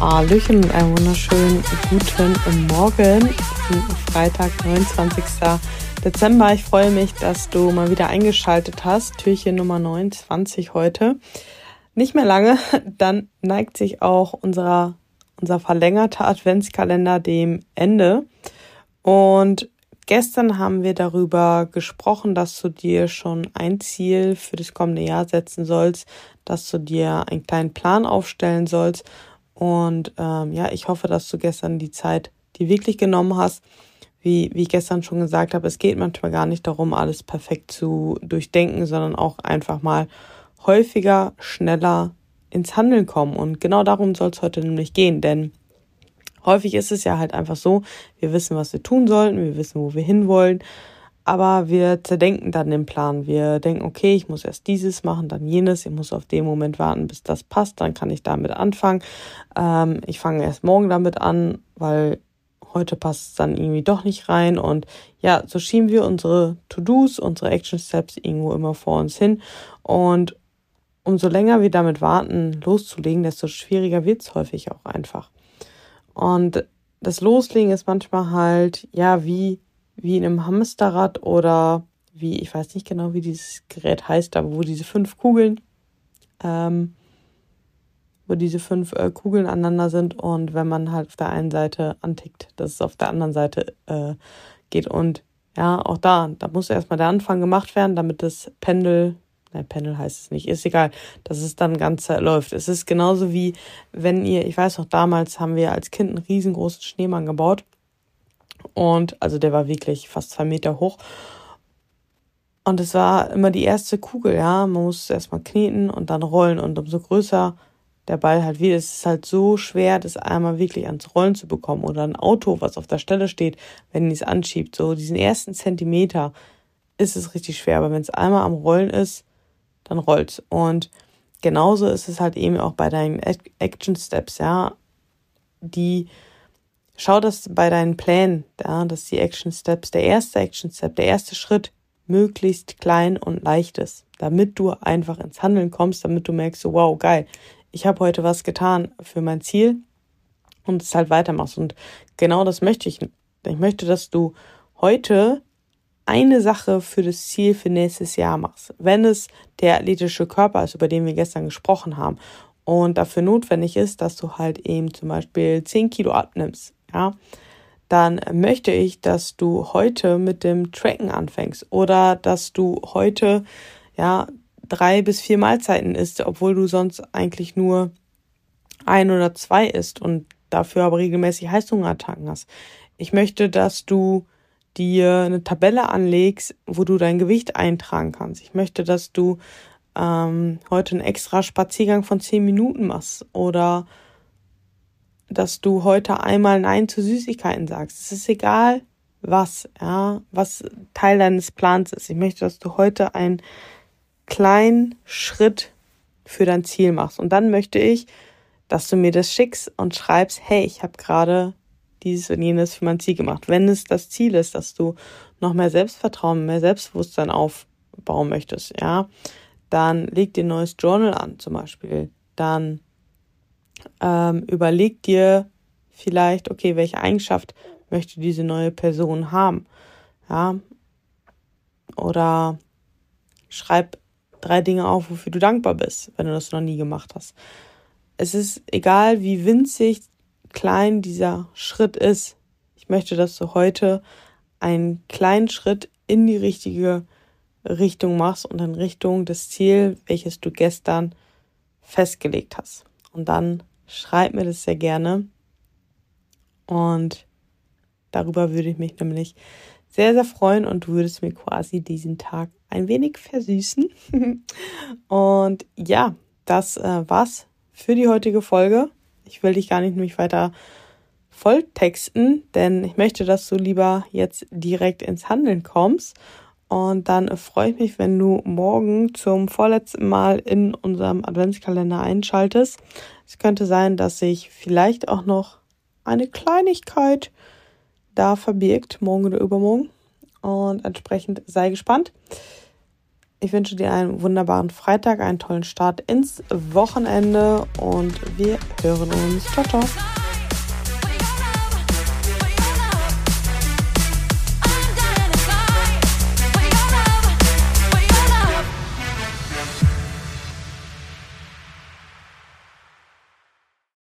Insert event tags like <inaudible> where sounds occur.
Hallöchen und einen wunderschönen guten Morgen. Freitag, 29. Dezember. Ich freue mich, dass du mal wieder eingeschaltet hast. Türchen Nummer 29 heute. Nicht mehr lange, <laughs> dann neigt sich auch unserer, unser verlängerter Adventskalender dem Ende. Und gestern haben wir darüber gesprochen, dass du dir schon ein Ziel für das kommende Jahr setzen sollst, dass du dir einen kleinen Plan aufstellen sollst und ähm, ja, ich hoffe, dass du gestern die Zeit die wirklich genommen hast. Wie, wie ich gestern schon gesagt habe, es geht manchmal gar nicht darum, alles perfekt zu durchdenken, sondern auch einfach mal häufiger, schneller ins Handeln kommen. Und genau darum soll es heute nämlich gehen, denn häufig ist es ja halt einfach so, wir wissen, was wir tun sollten, wir wissen, wo wir hinwollen, aber wir zerdenken dann den Plan. Wir denken, okay, ich muss erst dieses machen, dann jenes. Ich muss auf den Moment warten, bis das passt. Dann kann ich damit anfangen. Ähm, ich fange erst morgen damit an, weil heute passt es dann irgendwie doch nicht rein. Und ja, so schieben wir unsere To-Dos, unsere Action Steps irgendwo immer vor uns hin. Und umso länger wir damit warten, loszulegen, desto schwieriger wird es häufig auch einfach. Und das Loslegen ist manchmal halt, ja, wie wie in einem Hamsterrad oder wie, ich weiß nicht genau, wie dieses Gerät heißt, aber wo diese fünf Kugeln, ähm, wo diese fünf äh, Kugeln aneinander sind und wenn man halt auf der einen Seite antickt, dass es auf der anderen Seite äh, geht. Und ja, auch da, da muss erstmal der Anfang gemacht werden, damit das Pendel, nein, Pendel heißt es nicht, ist egal, dass es dann ganz läuft. Es ist genauso wie, wenn ihr, ich weiß noch, damals haben wir als Kind einen riesengroßen Schneemann gebaut und also der war wirklich fast zwei Meter hoch. Und es war immer die erste Kugel, ja. Man muss erstmal kneten und dann rollen. Und umso größer der Ball halt wird, es ist halt so schwer, das einmal wirklich ans Rollen zu bekommen. Oder ein Auto, was auf der Stelle steht, wenn es anschiebt. So diesen ersten Zentimeter ist es richtig schwer. Aber wenn es einmal am Rollen ist, dann rollt's. Und genauso ist es halt eben auch bei deinen Action Steps, ja. Die Schau, dass bei deinen Plänen, ja, dass die Action Steps, der erste Action Step, der erste Schritt möglichst klein und leicht ist, damit du einfach ins Handeln kommst, damit du merkst, wow, geil, ich habe heute was getan für mein Ziel und es halt weitermachst. Und genau das möchte ich. Ich möchte, dass du heute eine Sache für das Ziel für nächstes Jahr machst. Wenn es der athletische Körper ist, über den wir gestern gesprochen haben und dafür notwendig ist, dass du halt eben zum Beispiel 10 Kilo abnimmst, ja, dann möchte ich, dass du heute mit dem Tracken anfängst oder dass du heute, ja, drei bis vier Mahlzeiten isst, obwohl du sonst eigentlich nur ein oder zwei isst und dafür aber regelmäßig Heißhungerattacken hast. Ich möchte, dass du dir eine Tabelle anlegst, wo du dein Gewicht eintragen kannst. Ich möchte, dass du ähm, heute einen extra Spaziergang von zehn Minuten machst oder dass du heute einmal Nein zu Süßigkeiten sagst. Es ist egal, was, ja, was Teil deines Plans ist. Ich möchte, dass du heute einen kleinen Schritt für dein Ziel machst. Und dann möchte ich, dass du mir das schickst und schreibst, hey, ich habe gerade dieses und jenes für mein Ziel gemacht. Wenn es das Ziel ist, dass du noch mehr Selbstvertrauen, mehr Selbstbewusstsein aufbauen möchtest, ja, dann leg dir ein neues Journal an, zum Beispiel. Dann ähm, überleg dir vielleicht, okay, welche Eigenschaft möchte diese neue Person haben, ja, oder schreib drei Dinge auf, wofür du dankbar bist, wenn du das noch nie gemacht hast. Es ist egal, wie winzig klein dieser Schritt ist. Ich möchte, dass du heute einen kleinen Schritt in die richtige Richtung machst und in Richtung des Ziels, welches du gestern festgelegt hast. Und dann schreib mir das sehr gerne. Und darüber würde ich mich nämlich sehr, sehr freuen und du würdest mir quasi diesen Tag ein wenig versüßen. <laughs> und ja, das äh, war's für die heutige Folge. Ich will dich gar nicht mich weiter volltexten, denn ich möchte, dass du lieber jetzt direkt ins Handeln kommst und dann freue ich mich, wenn du morgen zum vorletzten Mal in unserem Adventskalender einschaltest. Es könnte sein, dass sich vielleicht auch noch eine Kleinigkeit da verbirgt, morgen oder übermorgen. Und entsprechend sei gespannt. Ich wünsche dir einen wunderbaren Freitag, einen tollen Start ins Wochenende und wir hören uns. Ciao, ciao.